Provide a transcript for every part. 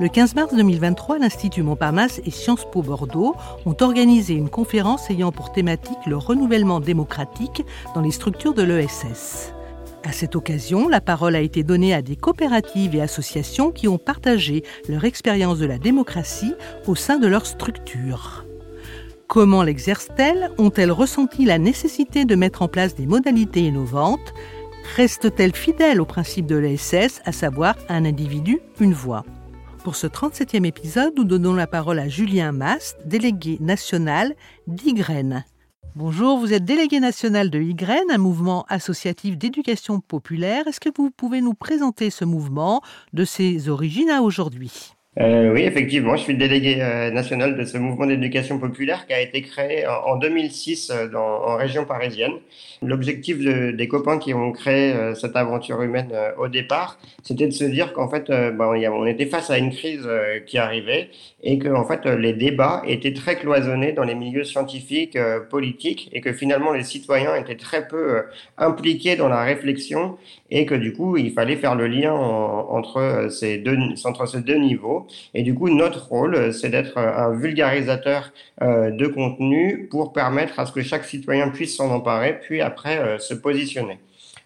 Le 15 mars 2023, l'Institut Montparnasse et Sciences Po Bordeaux ont organisé une conférence ayant pour thématique le renouvellement démocratique dans les structures de l'ESS. À cette occasion, la parole a été donnée à des coopératives et associations qui ont partagé leur expérience de la démocratie au sein de leur structure. Comment l'exercent-elles? Ont-elles ressenti la nécessité de mettre en place des modalités innovantes? Restent-elles fidèles au principe de l'ESS, à savoir un individu, une voix? Pour ce 37e épisode, nous donnons la parole à Julien Mast, délégué national d'Ygraine. Bonjour, vous êtes délégué national de Ygraine, un mouvement associatif d'éducation populaire. Est-ce que vous pouvez nous présenter ce mouvement de ses origines à aujourd'hui? Euh, oui, effectivement, je suis le délégué euh, national de ce mouvement d'éducation populaire qui a été créé en, 2006 euh, dans, en région parisienne. L'objectif des copains qui ont créé cette aventure humaine au départ, c'était de se dire qu'en fait, ben, on était face à une crise qui arrivait et que en fait, les débats étaient très cloisonnés dans les milieux scientifiques, politiques et que finalement les citoyens étaient très peu impliqués dans la réflexion et que du coup, il fallait faire le lien entre ces deux, entre ces deux niveaux. Et du coup, notre rôle, euh, c'est d'être euh, un vulgarisateur euh, de contenu pour permettre à ce que chaque citoyen puisse s'en emparer, puis après se positionner.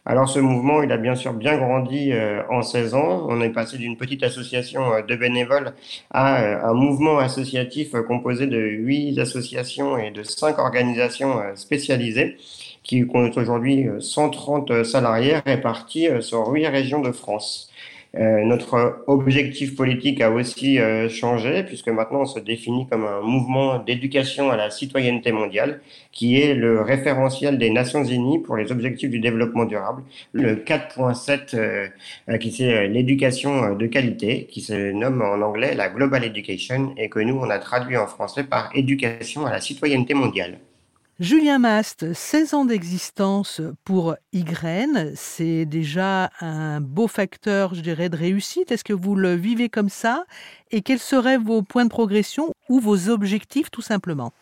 Alors ce mouvement, il a bien sûr bien grandi en 16 ans. On est passé d'une petite association de bénévoles à un mouvement associatif composé de 8 associations et de 5 organisations spécialisées qui comptent aujourd'hui 130 salariés répartis sur 8 régions de France. Euh, notre objectif politique a aussi euh, changé puisque maintenant on se définit comme un mouvement d'éducation à la citoyenneté mondiale qui est le référentiel des Nations Unies pour les objectifs du développement durable, le 4.7 euh, qui c'est l'éducation de qualité qui se nomme en anglais la Global Education et que nous on a traduit en français par éducation à la citoyenneté mondiale. Julien Mast, 16 ans d'existence pour Ygraine, c'est déjà un beau facteur, je dirais, de réussite. Est-ce que vous le vivez comme ça? Et quels seraient vos points de progression ou vos objectifs tout simplement?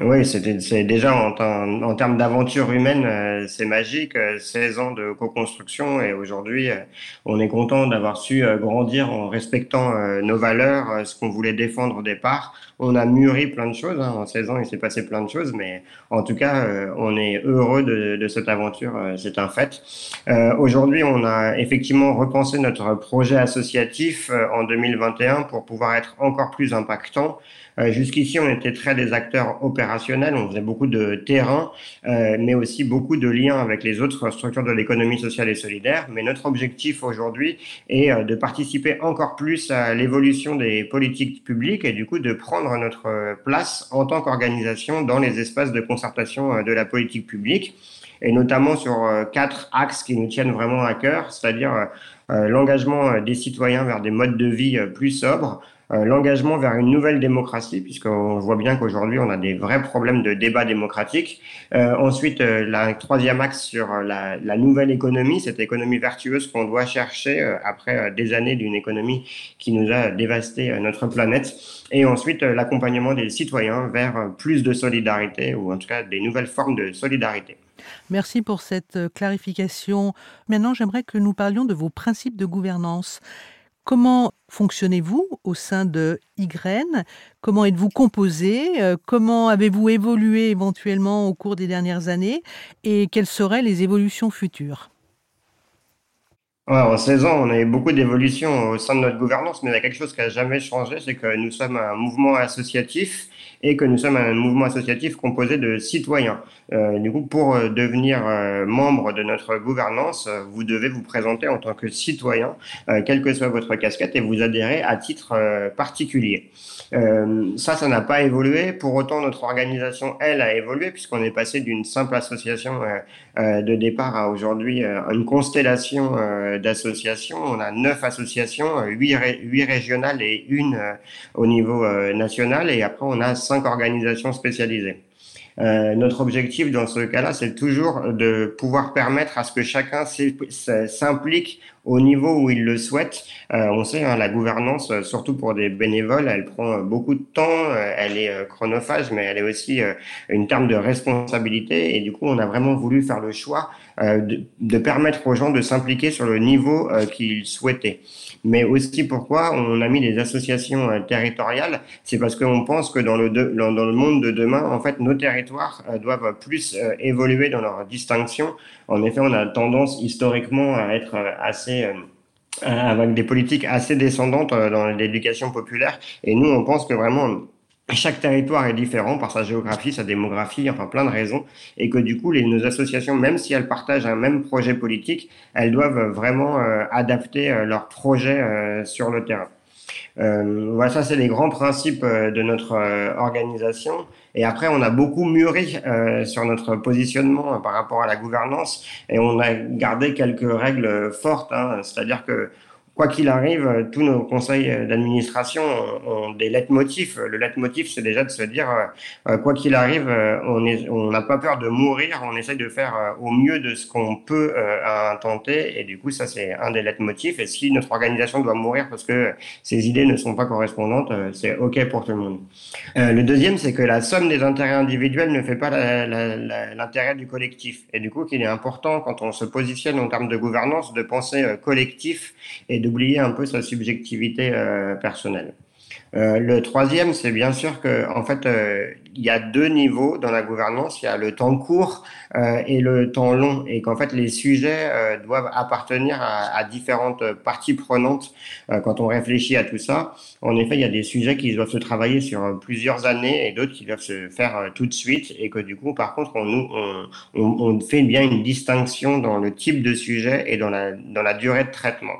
Oui, c'est déjà en, termes d'aventure humaine, euh, c'est magique. 16 euh, ans de co-construction et aujourd'hui, euh, on est content d'avoir su grandir en respectant nos valeurs, ce qu'on voulait défendre au départ. On a mûri plein de choses. Hein. En 16 ans, il s'est passé plein de choses, mais en tout cas, on est heureux de, de cette aventure. c'est un fait. aujourd'hui, on a effectivement repensé notre projet associatif en 2021 pour pouvoir être encore plus impactant. Jusqu'ici, on était très des acteurs opérationnels on faisait beaucoup de terrain, euh, mais aussi beaucoup de liens avec les autres structures de l'économie sociale et solidaire. Mais notre objectif aujourd'hui est euh, de participer encore plus à l'évolution des politiques publiques et du coup de prendre notre place en tant qu'organisation dans les espaces de concertation euh, de la politique publique et notamment sur quatre axes qui nous tiennent vraiment à cœur, c'est-à-dire l'engagement des citoyens vers des modes de vie plus sobres, euh, l'engagement vers une nouvelle démocratie, puisqu'on voit bien qu'aujourd'hui on a des vrais problèmes de débat démocratique. Euh, ensuite, euh, la troisième axe sur la, la, nouvelle économie, cette économie vertueuse qu'on doit chercher après des années d'une économie qui nous a dévasté notre planète. Et ensuite, l'accompagnement des citoyens vers plus de solidarité, ou en tout cas des nouvelles formes de solidarité. Merci pour cette clarification. Maintenant, j'aimerais que nous parlions de vos principes de gouvernance. Comment fonctionnez-vous au sein de Ygraine Comment êtes-vous composé? Euh, Comment avez-vous évolué éventuellement au cours des dernières années? Et quelles seraient les évolutions futures? En 16 ans, on a eu beaucoup d'évolutions au sein de notre gouvernance, mais il y a quelque chose qui n'a jamais changé, c'est que nous sommes un mouvement associatif et que nous sommes un mouvement associatif composé de citoyens. Euh, du coup, pour euh, devenir euh, membre de notre gouvernance, vous devez vous présenter en tant que citoyen, quelle que soit votre casquette, et vous adhérer à titre particulier. ça, ça n'a pas évolué. Pour autant, notre organisation, elle, a évolué puisqu'on est passé d'une simple association de départ à aujourd'hui une constellation d'associations. On a neuf associations, huit, huit régionales et une au niveau national, et après on a cinq organisations spécialisées. Euh, notre objectif dans ce cas-là, c'est toujours de pouvoir permettre à ce que chacun s'implique au niveau où il le souhaite. Euh, on sait, hein, la gouvernance, euh, surtout pour des bénévoles, elle prend beaucoup de temps, elle est chronophage, mais elle est aussi une terme de responsabilité. Et du coup, on a vraiment voulu faire le choix de, permettre aux gens de s'impliquer sur le niveau qu'ils souhaitaient mais aussi pourquoi on a mis des associations euh, territoriales, c'est parce qu'on pense que dans le, le monde de demain, en fait, nos territoires euh, doivent plus euh, évoluer dans leur distinction. En effet, on a tendance historiquement à être assez avec des politiques assez descendantes dans l'éducation populaire, et nous, on pense que vraiment chaque territoire est différent par sa géographie, sa démographie, enfin plein de raisons, et que du coup, les, nos associations, même si elles partagent un même projet politique, elles doivent vraiment euh, adapter euh, leur projet euh, sur le terrain. Voilà, ça c'est les grands principes de notre organisation. Et après, on a beaucoup mûri sur notre positionnement par rapport à la gouvernance, et on a gardé quelques règles fortes. Hein, C'est-à-dire que quoi qu'il arrive, euh, tous nos conseils euh, d'administration ont, des leitmotifs. Le leitmotiv, c'est déjà de se dire, euh, quoi qu'il arrive, on n'a pas peur de mourir, on essaye de faire au mieux de ce qu'on peut intenter. Et du coup, ça, c'est un des leitmotifs. Et si notre organisation doit mourir parce que ses idées ne sont pas correspondantes, c'est OK pour tout le monde. le deuxième, c'est que la somme des intérêts individuels ne fait pas l'intérêt du collectif. Et du coup, qu'il est important, quand on se positionne en termes de gouvernance, de penser collectif et de d'oublier un peu sa subjectivité euh, personnelle. Euh, le troisième, c'est bien sûr que en fait, euh, il y a deux niveaux dans la gouvernance. Il y a le temps court et le temps long, et qu'en fait, les sujets doivent appartenir à, différentes parties prenantes. quand on réfléchit à tout ça, en effet, il y a des sujets qui doivent se travailler sur plusieurs années et d'autres qui doivent se faire tout de suite, et que du coup, par contre, on, fait bien une distinction dans le type de sujet et dans la durée de traitement.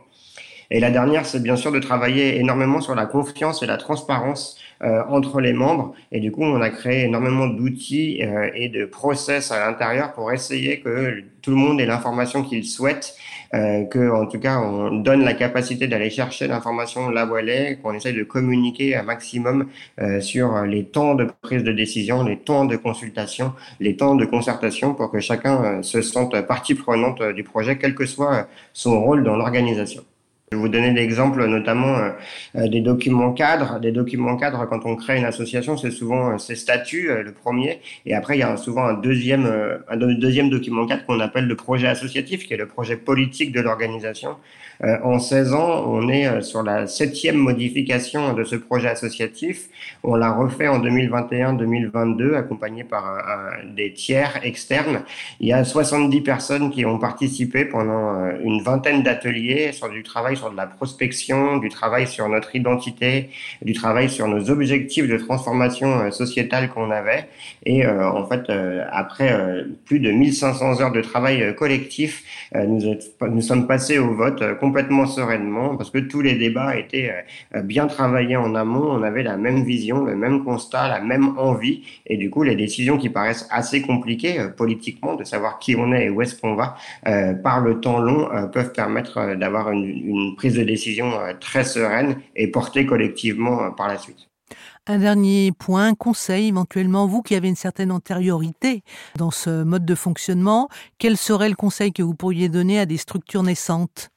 Et la dernière, c'est bien sûr de travailler énormément sur la confiance et la transparence euh, entre les membres. Et du coup, on a créé énormément d'outils euh, et de process à l'intérieur pour essayer que tout le monde ait l'information qu'il souhaite, euh, que en tout cas, on donne la capacité d'aller chercher l'information là où elle est, qu'on essaye de communiquer un maximum euh, sur les temps de prise de décision, les temps de consultation, les temps de concertation pour que chacun euh, se sente partie prenante du projet, quel que soit son rôle dans l'organisation. Je vais vous donner l'exemple notamment euh, euh, des documents cadres. Des documents cadres, quand on crée une association, c'est souvent euh, ses statuts, le premier, et après il y a souvent un deuxième, un deuxième document cadre qu'on appelle le projet associatif, qui est le projet politique de l'organisation. en 16 ans, on est sur la septième modification de ce projet associatif. On l'a refait en 2021-2022, accompagné par des tiers externes. Il y a 70 personnes qui ont participé pendant une vingtaine d'ateliers sur du travail sur de la prospection, du travail sur notre identité, du travail sur nos objectifs de transformation euh, sociétale qu'on avait. Et euh, en fait, euh, après plus de 1500 heures de travail collectif, nous, sommes passés au vote complètement sereinement parce que tous les débats étaient bien travaillés en amont. On avait la même vision, le même constat, la même envie. Et du coup, les décisions qui paraissent assez compliquées politiquement, de savoir qui on est et où est-ce qu'on va, par le temps long, peuvent permettre d'avoir une prise de décision euh, très sereine et portée collectivement euh, par la suite. Un dernier point, conseil éventuellement, vous qui avez une certaine antériorité dans ce mode de fonctionnement, quel serait le conseil que vous pourriez donner à des structures naissantes?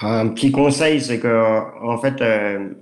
Un petit conseil, c'est que en fait, euh,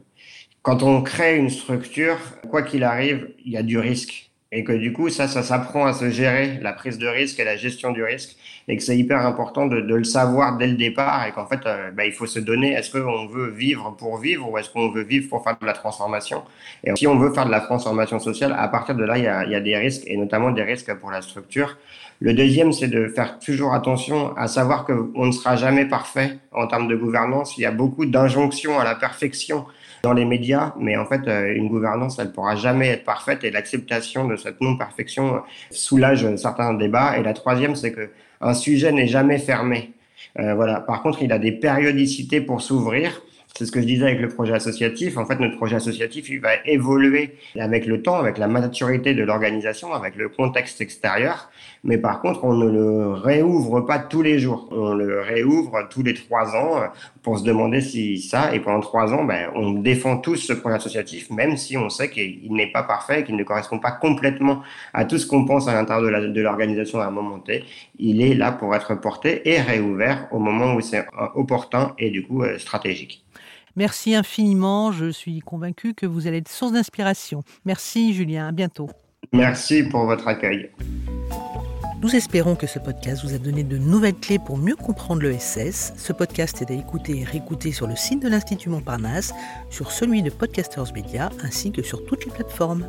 quand on crée une structure, quoi qu'il arrive, il y a du risque et que du coup ça ça s'apprend à se gérer la prise de risque et la gestion du risque. Et que c'est hyper important de, de, le savoir dès le départ et qu'en fait euh, bah, il faut se donner est-ce qu'on veut vivre pour vivre ou est-ce qu'on veut vivre pour faire de la transformation? Et si on veut faire de la transformation sociale à partir de là il y a, il y a des risques et notamment des risques pour la structure. Le deuxième c'est de faire toujours attention à savoir qu'on ne sera jamais parfait en termes de gouvernance. Il y a beaucoup d'injonctions à la perfection dans les médias, mais en fait, euh, une gouvernance, elle pourra jamais être parfaite et l'acceptation de cette non-perfection euh, soulage certains débats. Et la troisième, c'est que un sujet n'est jamais fermé. Euh, voilà. Par contre, il a des périodicités pour s'ouvrir. C'est ce que je disais avec le projet associatif. En fait, notre projet associatif, il va évoluer avec le temps, avec la maturité de l'organisation, avec le contexte extérieur. Mais par contre, on ne le réouvre pas tous les jours. On le réouvre tous les trois ans pour se demander si ça, et pendant trois ans, ben, on défend tous ce projet associatif, même si on sait qu'il n'est pas parfait, qu'il ne correspond pas complètement à tout ce qu'on pense à l'intérieur de l'organisation à un moment T. Il est là pour être porté et réouvert au moment où c'est opportun et du coup euh, stratégique. Merci infiniment. Je suis convaincu que vous allez être source d'inspiration. Merci Julien. À bientôt. Merci pour votre accueil. Nous espérons que ce podcast vous a donné de nouvelles clés pour mieux comprendre le SS. Ce podcast est à écouter et réécouter sur le site de l'Institut Montparnasse, sur celui de Podcasters Media ainsi que sur toutes les plateformes.